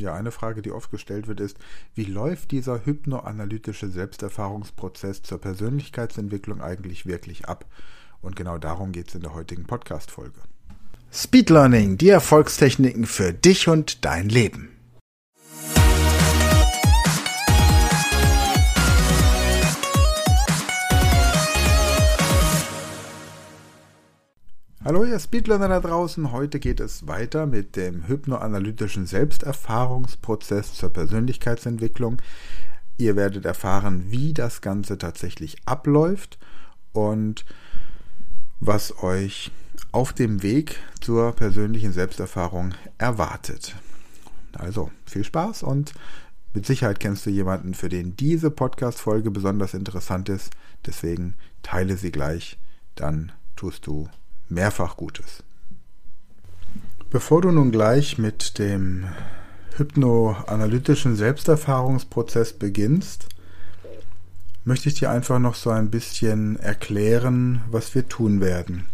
Ja, eine Frage, die oft gestellt wird, ist, wie läuft dieser hypnoanalytische Selbsterfahrungsprozess zur Persönlichkeitsentwicklung eigentlich wirklich ab? Und genau darum geht es in der heutigen Podcast-Folge. Speed Learning, die Erfolgstechniken für dich und dein Leben. Hallo ihr Speedlearner da draußen, heute geht es weiter mit dem hypnoanalytischen Selbsterfahrungsprozess zur Persönlichkeitsentwicklung. Ihr werdet erfahren, wie das Ganze tatsächlich abläuft und was euch auf dem Weg zur persönlichen Selbsterfahrung erwartet. Also viel Spaß und mit Sicherheit kennst du jemanden, für den diese Podcast-Folge besonders interessant ist. Deswegen teile sie gleich, dann tust du mehrfach Gutes. Bevor du nun gleich mit dem hypnoanalytischen Selbsterfahrungsprozess beginnst, möchte ich dir einfach noch so ein bisschen erklären, was wir tun werden.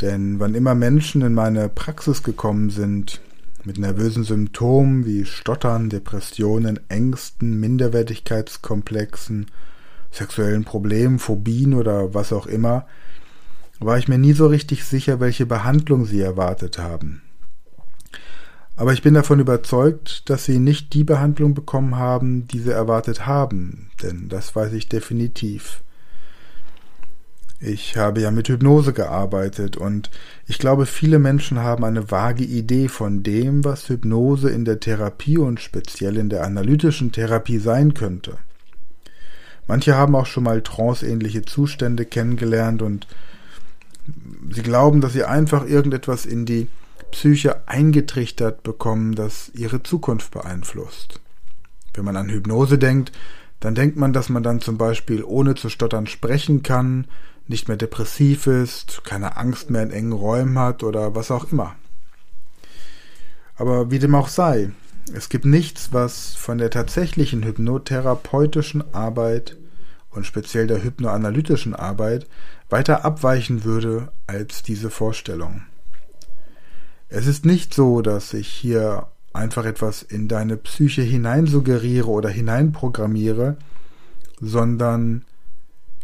Denn wann immer Menschen in meine Praxis gekommen sind, mit nervösen Symptomen wie Stottern, Depressionen, Ängsten, Minderwertigkeitskomplexen, sexuellen Problemen, Phobien oder was auch immer, war ich mir nie so richtig sicher, welche Behandlung sie erwartet haben. Aber ich bin davon überzeugt, dass sie nicht die Behandlung bekommen haben, die sie erwartet haben, denn das weiß ich definitiv. Ich habe ja mit Hypnose gearbeitet und ich glaube, viele Menschen haben eine vage Idee von dem, was Hypnose in der Therapie und speziell in der analytischen Therapie sein könnte. Manche haben auch schon mal tranceähnliche Zustände kennengelernt und sie glauben, dass sie einfach irgendetwas in die Psyche eingetrichtert bekommen, das ihre Zukunft beeinflusst. Wenn man an Hypnose denkt, dann denkt man, dass man dann zum Beispiel ohne zu stottern sprechen kann, nicht mehr depressiv ist, keine Angst mehr in engen Räumen hat oder was auch immer. Aber wie dem auch sei, es gibt nichts, was von der tatsächlichen hypnotherapeutischen Arbeit und speziell der hypnoanalytischen Arbeit weiter abweichen würde als diese Vorstellung. Es ist nicht so, dass ich hier einfach etwas in deine Psyche hineinsuggeriere oder hineinprogrammiere, sondern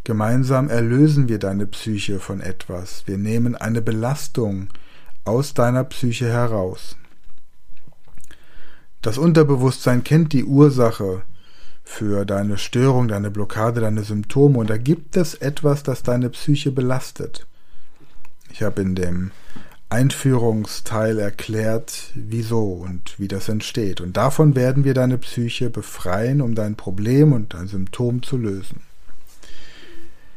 gemeinsam erlösen wir deine Psyche von etwas. Wir nehmen eine Belastung aus deiner Psyche heraus. Das Unterbewusstsein kennt die Ursache für deine Störung, deine Blockade, deine Symptome und da gibt es etwas, das deine Psyche belastet. Ich habe in dem Einführungsteil erklärt, wieso und wie das entsteht. Und davon werden wir deine Psyche befreien, um dein Problem und dein Symptom zu lösen.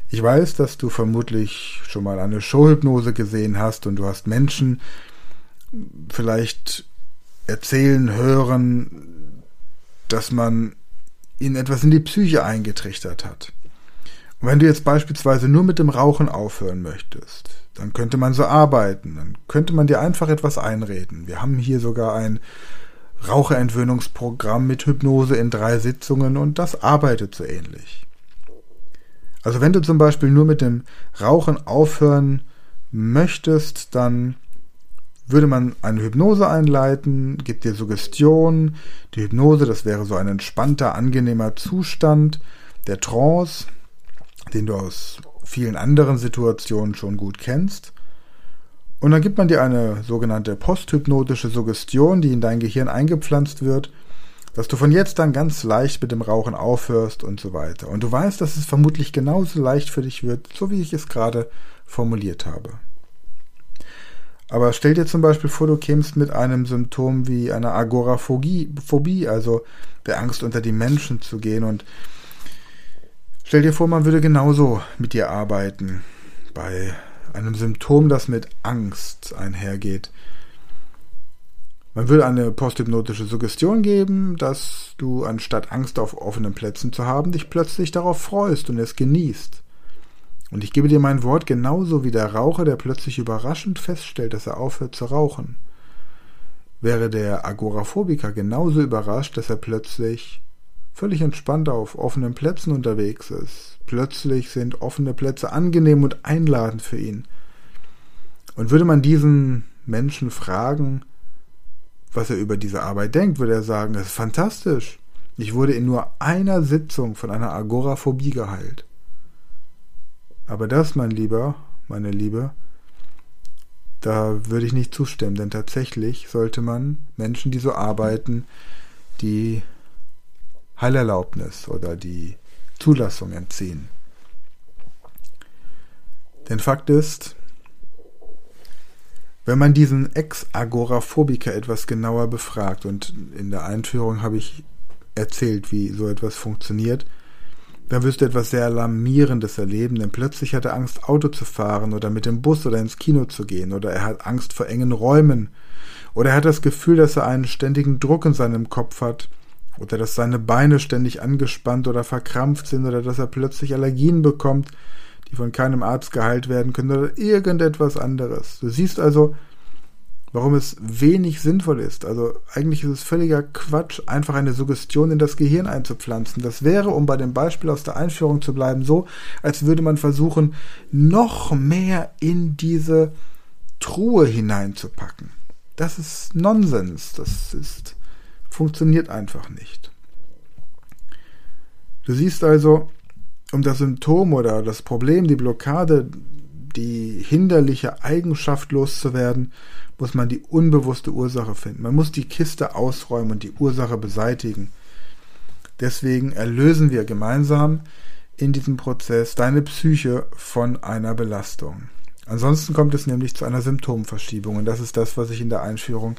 Ich weiß, dass du vermutlich schon mal eine Showhypnose gesehen hast und du hast Menschen vielleicht erzählen hören, dass man ihnen etwas in die Psyche eingetrichtert hat. Und wenn du jetzt beispielsweise nur mit dem Rauchen aufhören möchtest, dann könnte man so arbeiten, dann könnte man dir einfach etwas einreden. Wir haben hier sogar ein Raucherentwöhnungsprogramm mit Hypnose in drei Sitzungen und das arbeitet so ähnlich. Also wenn du zum Beispiel nur mit dem Rauchen aufhören möchtest, dann würde man eine Hypnose einleiten, gibt dir Suggestion. Die Hypnose, das wäre so ein entspannter, angenehmer Zustand der Trance, den du aus vielen anderen Situationen schon gut kennst. Und dann gibt man dir eine sogenannte posthypnotische Suggestion, die in dein Gehirn eingepflanzt wird, dass du von jetzt an ganz leicht mit dem Rauchen aufhörst und so weiter. Und du weißt, dass es vermutlich genauso leicht für dich wird, so wie ich es gerade formuliert habe. Aber stell dir zum Beispiel vor, du kämst mit einem Symptom wie einer Agoraphobie, also der Angst unter die Menschen zu gehen und stell dir vor, man würde genauso mit dir arbeiten bei einem Symptom, das mit Angst einhergeht. Man würde eine posthypnotische Suggestion geben, dass du anstatt Angst auf offenen Plätzen zu haben, dich plötzlich darauf freust und es genießt. Und ich gebe dir mein Wort genauso wie der Raucher, der plötzlich überraschend feststellt, dass er aufhört zu rauchen. Wäre der Agoraphobiker genauso überrascht, dass er plötzlich völlig entspannt auf offenen Plätzen unterwegs ist. Plötzlich sind offene Plätze angenehm und einladend für ihn. Und würde man diesen Menschen fragen, was er über diese Arbeit denkt, würde er sagen, das ist fantastisch. Ich wurde in nur einer Sitzung von einer Agoraphobie geheilt. Aber das, mein Lieber, meine Liebe, da würde ich nicht zustimmen, denn tatsächlich sollte man Menschen, die so arbeiten, die Heilerlaubnis oder die Zulassung entziehen. Denn Fakt ist, wenn man diesen Ex-Agoraphobiker etwas genauer befragt, und in der Einführung habe ich erzählt, wie so etwas funktioniert, dann wirst du etwas sehr Alarmierendes erleben, denn plötzlich hat er Angst, Auto zu fahren oder mit dem Bus oder ins Kino zu gehen, oder er hat Angst vor engen Räumen, oder er hat das Gefühl, dass er einen ständigen Druck in seinem Kopf hat, oder dass seine Beine ständig angespannt oder verkrampft sind, oder dass er plötzlich Allergien bekommt, die von keinem Arzt geheilt werden können, oder irgendetwas anderes. Du siehst also, warum es wenig sinnvoll ist. Also eigentlich ist es völliger Quatsch, einfach eine Suggestion in das Gehirn einzupflanzen. Das wäre, um bei dem Beispiel aus der Einführung zu bleiben, so, als würde man versuchen, noch mehr in diese Truhe hineinzupacken. Das ist Nonsens. Das ist, funktioniert einfach nicht. Du siehst also, um das Symptom oder das Problem, die Blockade, die hinderliche Eigenschaft loszuwerden, muss man die unbewusste Ursache finden. Man muss die Kiste ausräumen und die Ursache beseitigen. Deswegen erlösen wir gemeinsam in diesem Prozess deine Psyche von einer Belastung. Ansonsten kommt es nämlich zu einer Symptomverschiebung und das ist das, was ich in der Einführung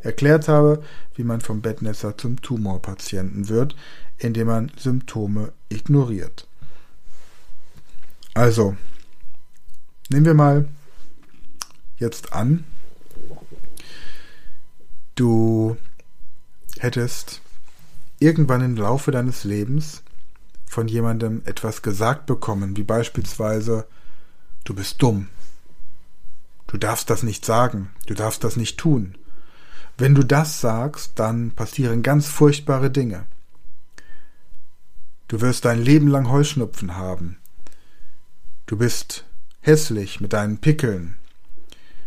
erklärt habe, wie man vom Bettnässer zum Tumorpatienten wird, indem man Symptome ignoriert. Also, nehmen wir mal jetzt an, du hättest irgendwann im Laufe deines Lebens von jemandem etwas gesagt bekommen, wie beispielsweise, du bist dumm, du darfst das nicht sagen, du darfst das nicht tun. Wenn du das sagst, dann passieren ganz furchtbare Dinge. Du wirst dein Leben lang Heuschnupfen haben. Du bist hässlich mit deinen Pickeln.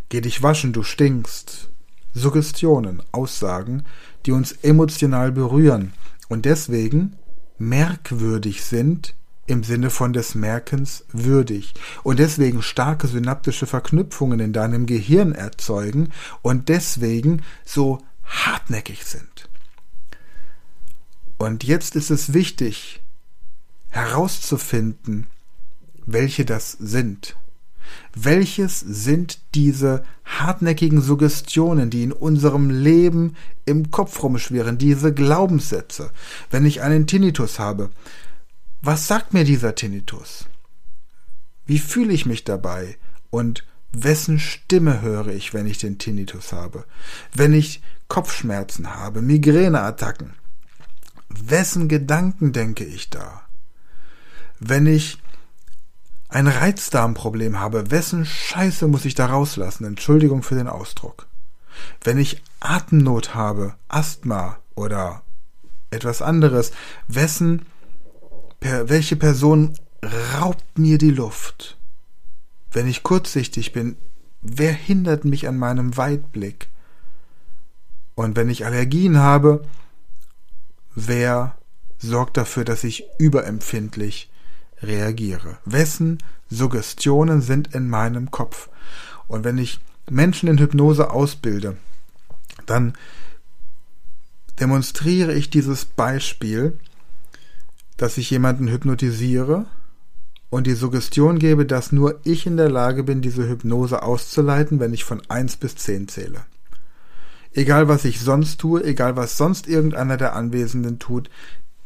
Geh dich waschen, du stinkst. Suggestionen, Aussagen, die uns emotional berühren und deswegen merkwürdig sind im Sinne von des Merkens würdig und deswegen starke synaptische Verknüpfungen in deinem Gehirn erzeugen und deswegen so hartnäckig sind. Und jetzt ist es wichtig herauszufinden, welche das sind. Welches sind diese hartnäckigen Suggestionen, die in unserem Leben im Kopf rumschwirren, diese Glaubenssätze? Wenn ich einen Tinnitus habe, was sagt mir dieser Tinnitus? Wie fühle ich mich dabei? Und wessen Stimme höre ich, wenn ich den Tinnitus habe? Wenn ich Kopfschmerzen habe, Migräneattacken, wessen Gedanken denke ich da? Wenn ich ein Reizdarmproblem habe, wessen Scheiße muss ich da rauslassen? Entschuldigung für den Ausdruck. Wenn ich Atemnot habe, Asthma oder etwas anderes, wessen, per, welche Person raubt mir die Luft? Wenn ich kurzsichtig bin, wer hindert mich an meinem Weitblick? Und wenn ich Allergien habe, wer sorgt dafür, dass ich überempfindlich reagiere. Wessen Suggestionen sind in meinem Kopf? Und wenn ich Menschen in Hypnose ausbilde, dann demonstriere ich dieses Beispiel, dass ich jemanden hypnotisiere und die Suggestion gebe, dass nur ich in der Lage bin, diese Hypnose auszuleiten, wenn ich von 1 bis 10 zähle. Egal was ich sonst tue, egal was sonst irgendeiner der Anwesenden tut,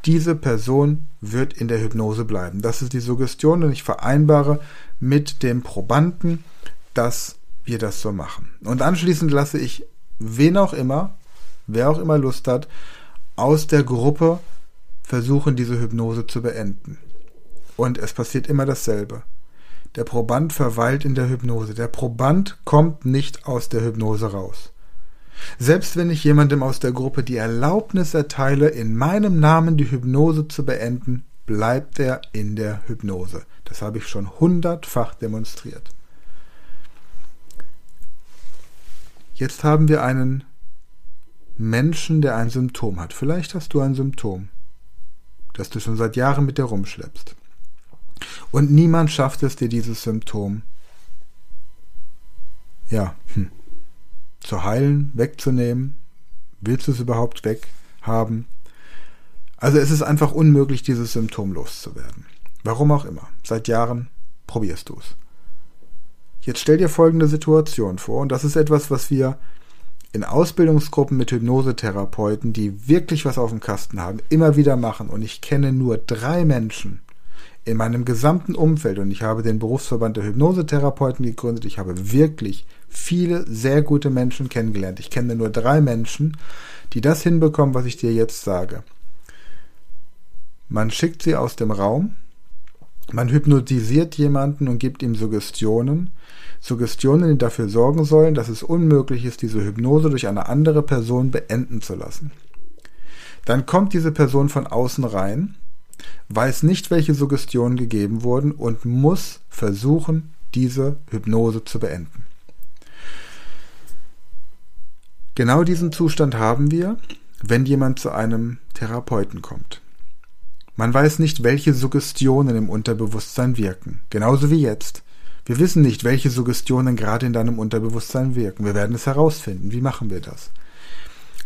diese Person wird in der Hypnose bleiben. Das ist die Suggestion und ich vereinbare mit dem Probanden, dass wir das so machen. Und anschließend lasse ich wen auch immer, wer auch immer Lust hat, aus der Gruppe versuchen, diese Hypnose zu beenden. Und es passiert immer dasselbe. Der Proband verweilt in der Hypnose. Der Proband kommt nicht aus der Hypnose raus. Selbst wenn ich jemandem aus der Gruppe die Erlaubnis erteile, in meinem Namen die Hypnose zu beenden, bleibt er in der Hypnose. Das habe ich schon hundertfach demonstriert. Jetzt haben wir einen Menschen, der ein Symptom hat. Vielleicht hast du ein Symptom, das du schon seit Jahren mit dir rumschleppst. Und niemand schafft es dir, dieses Symptom ja, hm, zu heilen, wegzunehmen. Willst du es überhaupt weghaben? Also es ist einfach unmöglich, dieses Symptom loszuwerden. Warum auch immer. Seit Jahren probierst du es. Jetzt stell dir folgende Situation vor, und das ist etwas, was wir in Ausbildungsgruppen mit Hypnosetherapeuten, die wirklich was auf dem Kasten haben, immer wieder machen. Und ich kenne nur drei Menschen in meinem gesamten Umfeld, und ich habe den Berufsverband der Hypnosetherapeuten gegründet, ich habe wirklich viele sehr gute Menschen kennengelernt. Ich kenne nur drei Menschen, die das hinbekommen, was ich dir jetzt sage. Man schickt sie aus dem Raum, man hypnotisiert jemanden und gibt ihm Suggestionen. Suggestionen, die dafür sorgen sollen, dass es unmöglich ist, diese Hypnose durch eine andere Person beenden zu lassen. Dann kommt diese Person von außen rein, weiß nicht, welche Suggestionen gegeben wurden und muss versuchen, diese Hypnose zu beenden. Genau diesen Zustand haben wir, wenn jemand zu einem Therapeuten kommt. Man weiß nicht, welche Suggestionen im Unterbewusstsein wirken. Genauso wie jetzt. Wir wissen nicht, welche Suggestionen gerade in deinem Unterbewusstsein wirken. Wir werden es herausfinden. Wie machen wir das?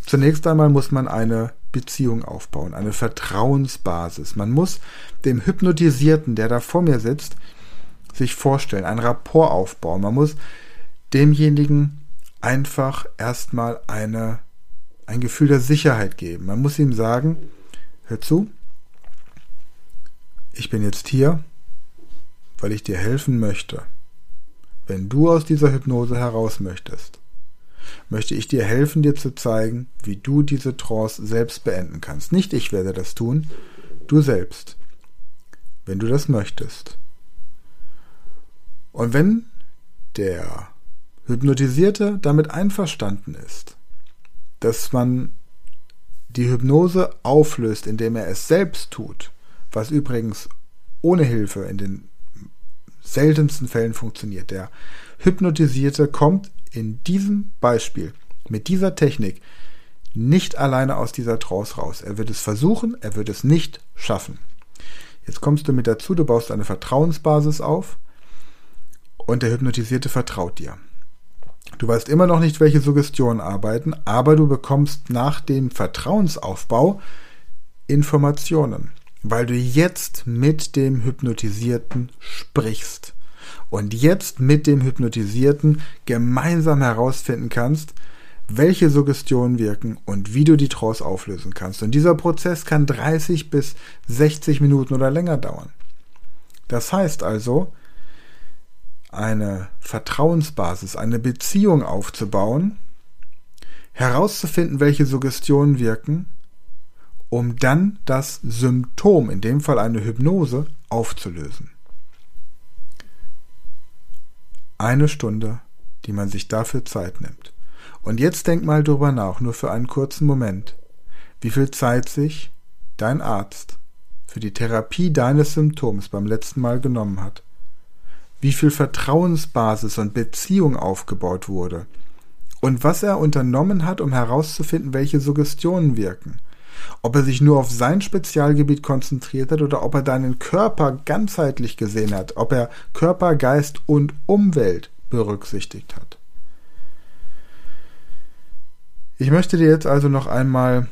Zunächst einmal muss man eine Beziehung aufbauen, eine Vertrauensbasis. Man muss dem Hypnotisierten, der da vor mir sitzt, sich vorstellen, ein Rapport aufbauen. Man muss demjenigen einfach erstmal eine, ein Gefühl der Sicherheit geben. Man muss ihm sagen, hör zu, ich bin jetzt hier, weil ich dir helfen möchte. Wenn du aus dieser Hypnose heraus möchtest, möchte ich dir helfen, dir zu zeigen, wie du diese Trance selbst beenden kannst. Nicht ich werde das tun, du selbst, wenn du das möchtest. Und wenn der Hypnotisierte damit einverstanden ist, dass man die Hypnose auflöst, indem er es selbst tut, was übrigens ohne Hilfe in den seltensten Fällen funktioniert. Der Hypnotisierte kommt in diesem Beispiel mit dieser Technik nicht alleine aus dieser Trance raus. Er wird es versuchen, er wird es nicht schaffen. Jetzt kommst du mit dazu, du baust eine Vertrauensbasis auf und der Hypnotisierte vertraut dir. Du weißt immer noch nicht, welche Suggestionen arbeiten, aber du bekommst nach dem Vertrauensaufbau Informationen weil du jetzt mit dem Hypnotisierten sprichst und jetzt mit dem Hypnotisierten gemeinsam herausfinden kannst, welche Suggestionen wirken und wie du die Trance auflösen kannst. Und dieser Prozess kann 30 bis 60 Minuten oder länger dauern. Das heißt also, eine Vertrauensbasis, eine Beziehung aufzubauen, herauszufinden, welche Suggestionen wirken um dann das Symptom, in dem Fall eine Hypnose, aufzulösen. Eine Stunde, die man sich dafür Zeit nimmt. Und jetzt denk mal drüber nach, nur für einen kurzen Moment, wie viel Zeit sich dein Arzt für die Therapie deines Symptoms beim letzten Mal genommen hat. Wie viel Vertrauensbasis und Beziehung aufgebaut wurde. Und was er unternommen hat, um herauszufinden, welche Suggestionen wirken ob er sich nur auf sein Spezialgebiet konzentriert hat oder ob er deinen Körper ganzheitlich gesehen hat, ob er Körper, Geist und Umwelt berücksichtigt hat. Ich möchte dir jetzt also noch einmal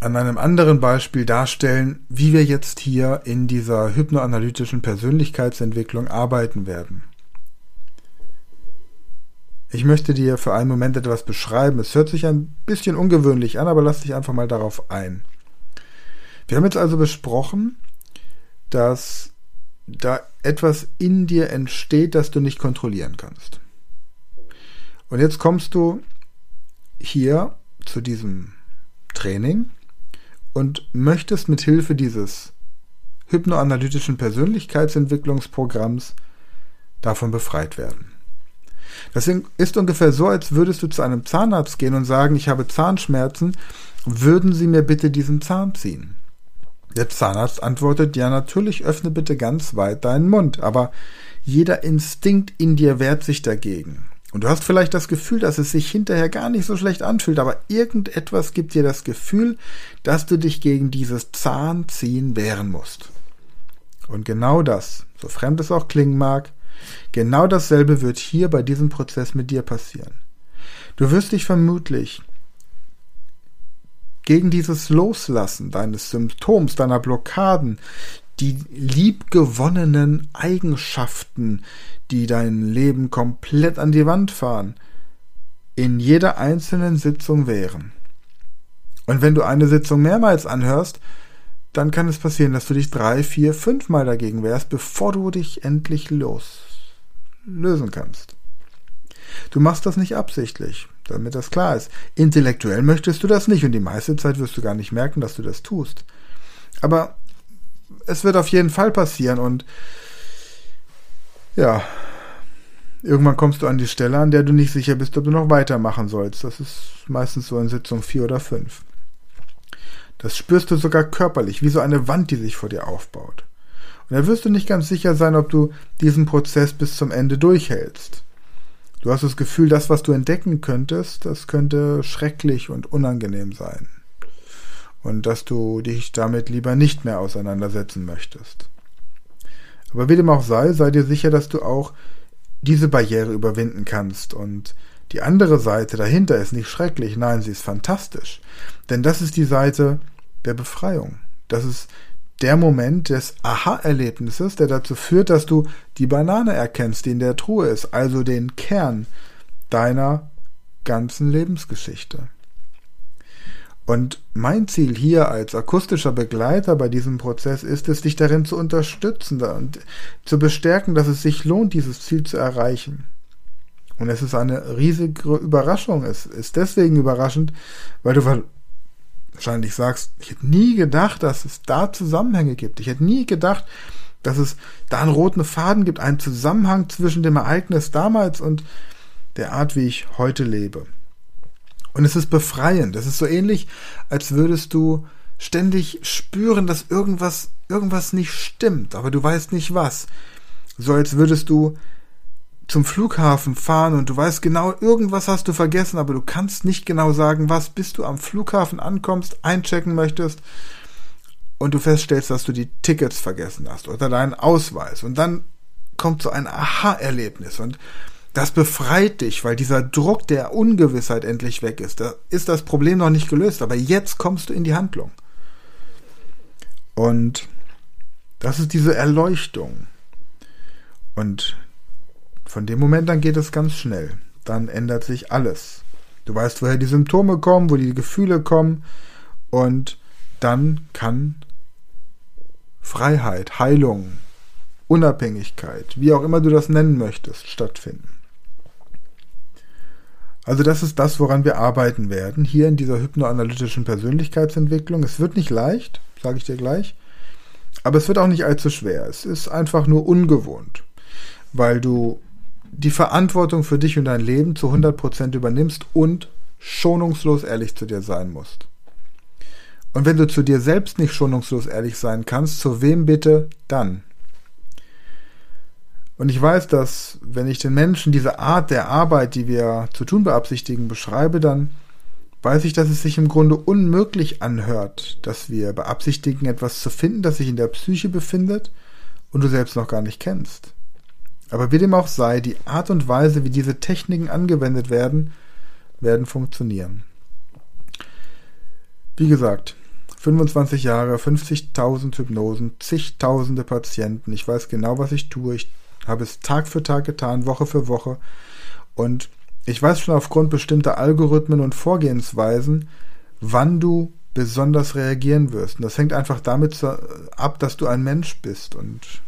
an einem anderen Beispiel darstellen, wie wir jetzt hier in dieser hypnoanalytischen Persönlichkeitsentwicklung arbeiten werden. Ich möchte dir für einen Moment etwas beschreiben. Es hört sich ein bisschen ungewöhnlich an, aber lass dich einfach mal darauf ein. Wir haben jetzt also besprochen, dass da etwas in dir entsteht, das du nicht kontrollieren kannst. Und jetzt kommst du hier zu diesem Training und möchtest mit Hilfe dieses hypnoanalytischen Persönlichkeitsentwicklungsprogramms davon befreit werden. Das ist ungefähr so, als würdest du zu einem Zahnarzt gehen und sagen, ich habe Zahnschmerzen, würden Sie mir bitte diesen Zahn ziehen? Der Zahnarzt antwortet, ja natürlich, öffne bitte ganz weit deinen Mund, aber jeder Instinkt in dir wehrt sich dagegen. Und du hast vielleicht das Gefühl, dass es sich hinterher gar nicht so schlecht anfühlt, aber irgendetwas gibt dir das Gefühl, dass du dich gegen dieses Zahnziehen wehren musst. Und genau das, so fremd es auch klingen mag, genau dasselbe wird hier bei diesem Prozess mit dir passieren. Du wirst dich vermutlich gegen dieses Loslassen deines Symptoms, deiner Blockaden, die liebgewonnenen Eigenschaften, die dein Leben komplett an die Wand fahren, in jeder einzelnen Sitzung wehren. Und wenn du eine Sitzung mehrmals anhörst, dann kann es passieren, dass du dich drei, vier, fünfmal dagegen wehrst, bevor du dich endlich los lösen kannst. Du machst das nicht absichtlich, damit das klar ist. Intellektuell möchtest du das nicht und die meiste Zeit wirst du gar nicht merken, dass du das tust. Aber es wird auf jeden Fall passieren und ja, irgendwann kommst du an die Stelle, an der du nicht sicher bist, ob du noch weitermachen sollst. Das ist meistens so in Sitzung 4 oder 5. Das spürst du sogar körperlich, wie so eine Wand, die sich vor dir aufbaut. Und da wirst du nicht ganz sicher sein, ob du diesen Prozess bis zum Ende durchhältst. Du hast das Gefühl, das, was du entdecken könntest, das könnte schrecklich und unangenehm sein. Und dass du dich damit lieber nicht mehr auseinandersetzen möchtest. Aber wie dem auch sei, sei dir sicher, dass du auch diese Barriere überwinden kannst. Und die andere Seite dahinter ist nicht schrecklich, nein, sie ist fantastisch. Denn das ist die Seite der Befreiung. Das ist der Moment des Aha-Erlebnisses, der dazu führt, dass du die Banane erkennst, die in der Truhe ist, also den Kern deiner ganzen Lebensgeschichte. Und mein Ziel hier als akustischer Begleiter bei diesem Prozess ist es, dich darin zu unterstützen und zu bestärken, dass es sich lohnt, dieses Ziel zu erreichen. Und es ist eine riesige Überraschung. Es ist deswegen überraschend, weil du wahrscheinlich sagst, ich hätte nie gedacht, dass es da Zusammenhänge gibt. Ich hätte nie gedacht, dass es da einen roten Faden gibt, einen Zusammenhang zwischen dem Ereignis damals und der Art, wie ich heute lebe. Und es ist befreiend. Es ist so ähnlich, als würdest du ständig spüren, dass irgendwas, irgendwas nicht stimmt, aber du weißt nicht was. So als würdest du zum Flughafen fahren und du weißt genau, irgendwas hast du vergessen, aber du kannst nicht genau sagen, was, bis du am Flughafen ankommst, einchecken möchtest und du feststellst, dass du die Tickets vergessen hast oder deinen Ausweis. Und dann kommt so ein Aha-Erlebnis und das befreit dich, weil dieser Druck der Ungewissheit endlich weg ist. Da ist das Problem noch nicht gelöst, aber jetzt kommst du in die Handlung. Und das ist diese Erleuchtung. Und von dem Moment an geht es ganz schnell. Dann ändert sich alles. Du weißt, woher die Symptome kommen, wo die Gefühle kommen. Und dann kann Freiheit, Heilung, Unabhängigkeit, wie auch immer du das nennen möchtest, stattfinden. Also das ist das, woran wir arbeiten werden, hier in dieser hypnoanalytischen Persönlichkeitsentwicklung. Es wird nicht leicht, sage ich dir gleich, aber es wird auch nicht allzu schwer. Es ist einfach nur ungewohnt, weil du die Verantwortung für dich und dein Leben zu 100% übernimmst und schonungslos ehrlich zu dir sein musst. Und wenn du zu dir selbst nicht schonungslos ehrlich sein kannst, zu wem bitte dann? Und ich weiß, dass wenn ich den Menschen diese Art der Arbeit, die wir zu tun beabsichtigen, beschreibe, dann weiß ich, dass es sich im Grunde unmöglich anhört, dass wir beabsichtigen, etwas zu finden, das sich in der Psyche befindet und du selbst noch gar nicht kennst. Aber wie dem auch sei, die Art und Weise, wie diese Techniken angewendet werden, werden funktionieren. Wie gesagt, 25 Jahre, 50.000 Hypnosen, zigtausende Patienten. Ich weiß genau, was ich tue. Ich habe es Tag für Tag getan, Woche für Woche. Und ich weiß schon aufgrund bestimmter Algorithmen und Vorgehensweisen, wann du besonders reagieren wirst. Und das hängt einfach damit ab, dass du ein Mensch bist und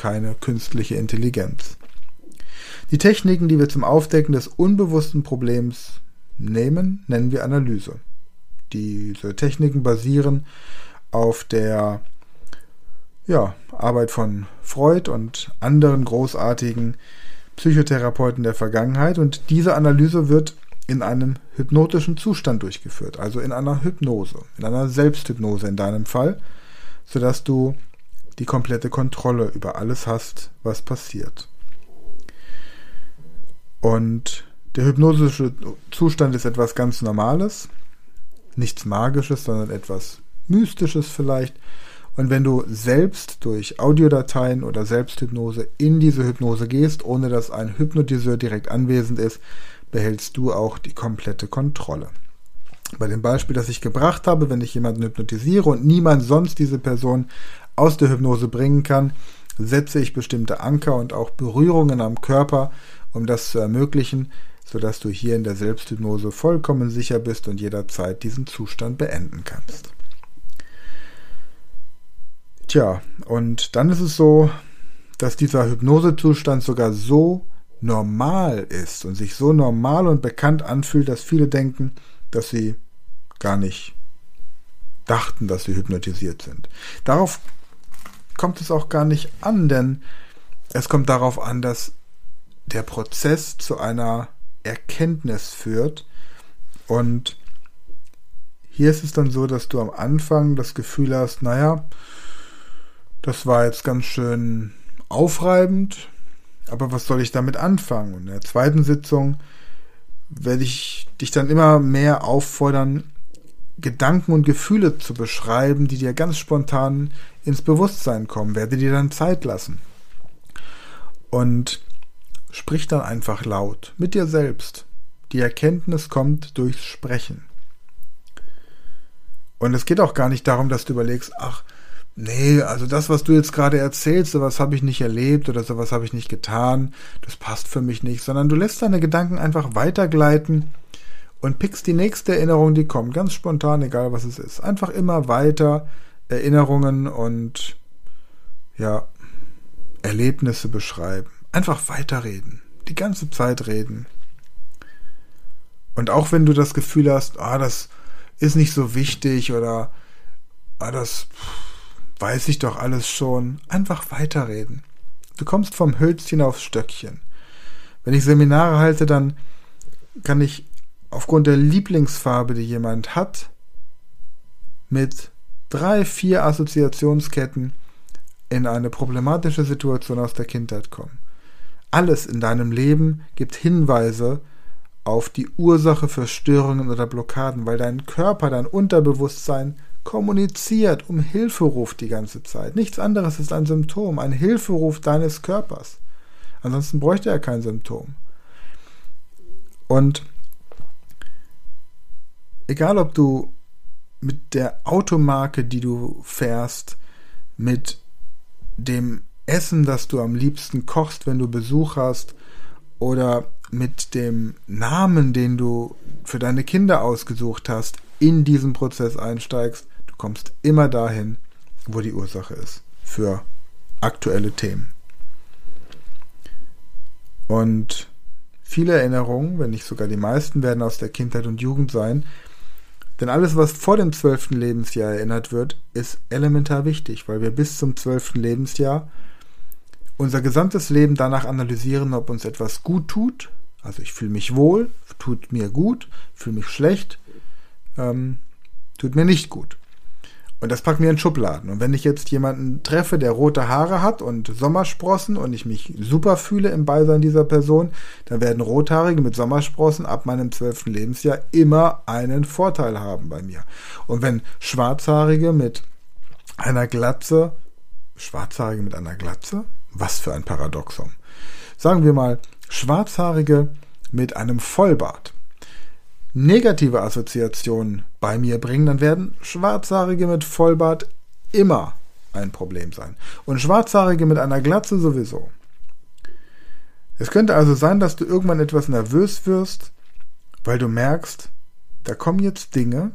keine künstliche Intelligenz. Die Techniken, die wir zum Aufdecken des unbewussten Problems nehmen, nennen wir Analyse. Diese Techniken basieren auf der ja, Arbeit von Freud und anderen großartigen Psychotherapeuten der Vergangenheit. Und diese Analyse wird in einem hypnotischen Zustand durchgeführt, also in einer Hypnose, in einer Selbsthypnose in deinem Fall, sodass du die komplette Kontrolle über alles hast, was passiert. Und Der hypnotische Zustand ist etwas ganz Normales, nichts Magisches, sondern etwas Mystisches vielleicht. Und wenn du selbst durch Audiodateien oder Selbsthypnose in diese Hypnose gehst, ohne dass ein Hypnotiseur direkt anwesend ist, behältst du auch die komplette Kontrolle. Bei dem Beispiel, das ich gebracht habe, wenn ich jemanden hypnotisiere und niemand sonst diese Person aus der Hypnose bringen kann, setze ich bestimmte Anker und auch Berührungen am Körper, um das zu ermöglichen, sodass du hier in der Selbsthypnose vollkommen sicher bist und jederzeit diesen Zustand beenden kannst. Tja, und dann ist es so, dass dieser Hypnosezustand sogar so normal ist und sich so normal und bekannt anfühlt, dass viele denken, dass sie gar nicht dachten, dass sie hypnotisiert sind. Darauf kommt es auch gar nicht an, denn es kommt darauf an, dass der Prozess zu einer Erkenntnis führt. Und hier ist es dann so, dass du am Anfang das Gefühl hast, naja, das war jetzt ganz schön aufreibend, aber was soll ich damit anfangen? Und in der zweiten Sitzung werde ich dich dann immer mehr auffordern, Gedanken und Gefühle zu beschreiben, die dir ganz spontan ins Bewusstsein kommen. Werde dir dann Zeit lassen. Und sprich dann einfach laut mit dir selbst. Die Erkenntnis kommt durchs Sprechen. Und es geht auch gar nicht darum, dass du überlegst, ach, nee, also das, was du jetzt gerade erzählst, sowas habe ich nicht erlebt oder sowas habe ich nicht getan, das passt für mich nicht, sondern du lässt deine Gedanken einfach weitergleiten und pickst die nächste Erinnerung, die kommt, ganz spontan, egal was es ist. Einfach immer weiter Erinnerungen und ja, Erlebnisse beschreiben. Einfach weiterreden. Die ganze Zeit reden. Und auch wenn du das Gefühl hast, ah, das ist nicht so wichtig oder ah, das weiß ich doch alles schon. Einfach weiterreden. Du kommst vom Hölzchen aufs Stöckchen. Wenn ich Seminare halte, dann kann ich aufgrund der Lieblingsfarbe, die jemand hat, mit drei, vier Assoziationsketten in eine problematische Situation aus der Kindheit kommen. Alles in deinem Leben gibt Hinweise auf die Ursache für Störungen oder Blockaden, weil dein Körper, dein Unterbewusstsein kommuniziert, um Hilfe ruft die ganze Zeit. Nichts anderes ist ein Symptom, ein Hilferuf deines Körpers. Ansonsten bräuchte er kein Symptom. Und egal ob du mit der Automarke, die du fährst, mit dem Essen, das du am liebsten kochst, wenn du Besuch hast, oder mit dem Namen, den du für deine Kinder ausgesucht hast, in diesen Prozess einsteigst, du kommst immer dahin, wo die Ursache ist für aktuelle Themen. Und viele Erinnerungen, wenn nicht sogar die meisten, werden aus der Kindheit und Jugend sein, denn alles, was vor dem zwölften Lebensjahr erinnert wird, ist elementar wichtig, weil wir bis zum zwölften Lebensjahr unser gesamtes Leben danach analysieren, ob uns etwas gut tut. Also ich fühle mich wohl, tut mir gut, fühle mich schlecht, ähm, tut mir nicht gut. Und das packen wir in Schubladen. Und wenn ich jetzt jemanden treffe, der rote Haare hat und Sommersprossen und ich mich super fühle im Beisein dieser Person, dann werden Rothaarige mit Sommersprossen ab meinem zwölften Lebensjahr immer einen Vorteil haben bei mir. Und wenn Schwarzhaarige mit einer Glatze, Schwarzhaarige mit einer Glatze? Was für ein Paradoxon. Sagen wir mal, Schwarzhaarige mit einem Vollbart negative Assoziationen bei mir bringen, dann werden Schwarzhaarige mit Vollbart immer ein Problem sein. Und Schwarzhaarige mit einer Glatze sowieso. Es könnte also sein, dass du irgendwann etwas nervös wirst, weil du merkst, da kommen jetzt Dinge,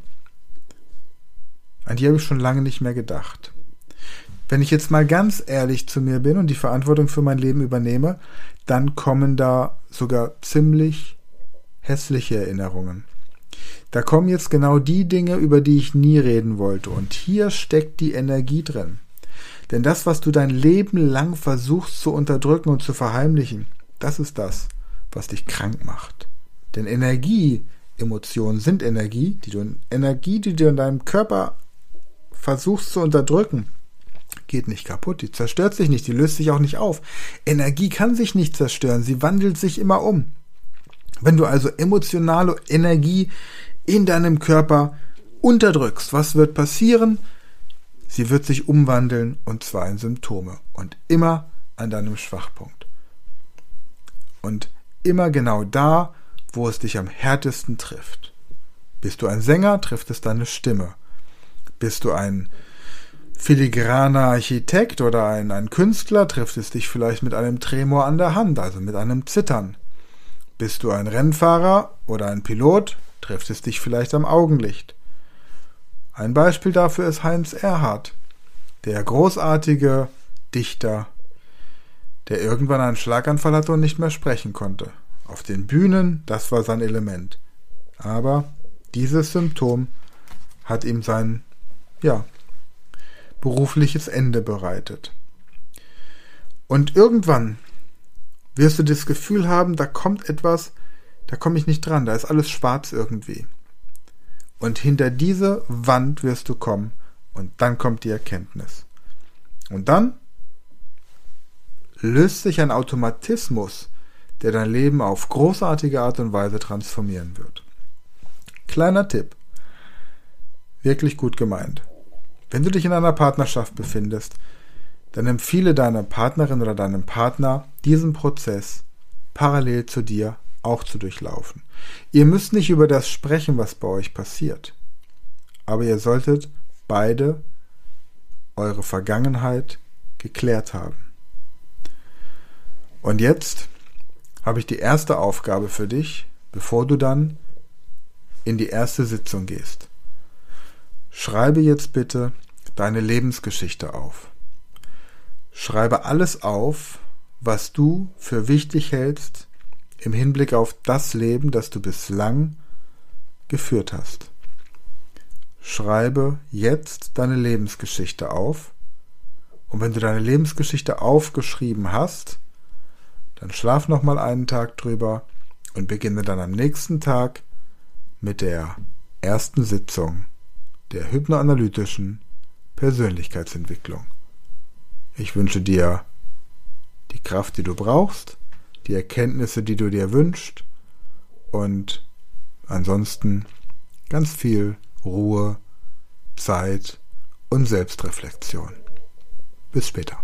an die habe ich schon lange nicht mehr gedacht. Wenn ich jetzt mal ganz ehrlich zu mir bin und die Verantwortung für mein Leben übernehme, dann kommen da sogar ziemlich hässliche Erinnerungen. Da kommen jetzt genau die Dinge, über die ich nie reden wollte. Und hier steckt die Energie drin. Denn das, was du dein Leben lang versuchst zu unterdrücken und zu verheimlichen, das ist das, was dich krank macht. Denn Energie, Emotionen sind Energie, die du, Energie, die du in deinem Körper versuchst zu unterdrücken, geht nicht kaputt, die zerstört sich nicht, die löst sich auch nicht auf. Energie kann sich nicht zerstören, sie wandelt sich immer um. Wenn du also emotionale Energie in deinem Körper unterdrückst, was wird passieren? Sie wird sich umwandeln und zwar in Symptome und immer an deinem Schwachpunkt. Und immer genau da, wo es dich am härtesten trifft. Bist du ein Sänger, trifft es deine Stimme. Bist du ein filigraner Architekt oder ein, ein Künstler, trifft es dich vielleicht mit einem Tremor an der Hand, also mit einem Zittern. Bist du ein Rennfahrer oder ein Pilot, trifft es dich vielleicht am Augenlicht. Ein Beispiel dafür ist Heinz Erhardt, der großartige Dichter, der irgendwann einen Schlaganfall hatte und nicht mehr sprechen konnte. Auf den Bühnen, das war sein Element. Aber dieses Symptom hat ihm sein, ja, berufliches Ende bereitet. Und irgendwann wirst du das Gefühl haben, da kommt etwas, da komme ich nicht dran, da ist alles schwarz irgendwie. Und hinter diese Wand wirst du kommen und dann kommt die Erkenntnis. Und dann löst sich ein Automatismus, der dein Leben auf großartige Art und Weise transformieren wird. Kleiner Tipp. Wirklich gut gemeint. Wenn du dich in einer Partnerschaft befindest, dann empfehle deiner Partnerin oder deinem Partner, diesen Prozess parallel zu dir auch zu durchlaufen. Ihr müsst nicht über das sprechen, was bei euch passiert. Aber ihr solltet beide eure Vergangenheit geklärt haben. Und jetzt habe ich die erste Aufgabe für dich, bevor du dann in die erste Sitzung gehst. Schreibe jetzt bitte deine Lebensgeschichte auf. Schreibe alles auf, was du für wichtig hältst im Hinblick auf das Leben, das du bislang geführt hast. Schreibe jetzt deine Lebensgeschichte auf. Und wenn du deine Lebensgeschichte aufgeschrieben hast, dann schlaf noch mal einen Tag drüber und beginne dann am nächsten Tag mit der ersten Sitzung der hypnoanalytischen Persönlichkeitsentwicklung. Ich wünsche dir die Kraft, die du brauchst, die Erkenntnisse, die du dir wünschst und ansonsten ganz viel Ruhe, Zeit und Selbstreflexion. Bis später.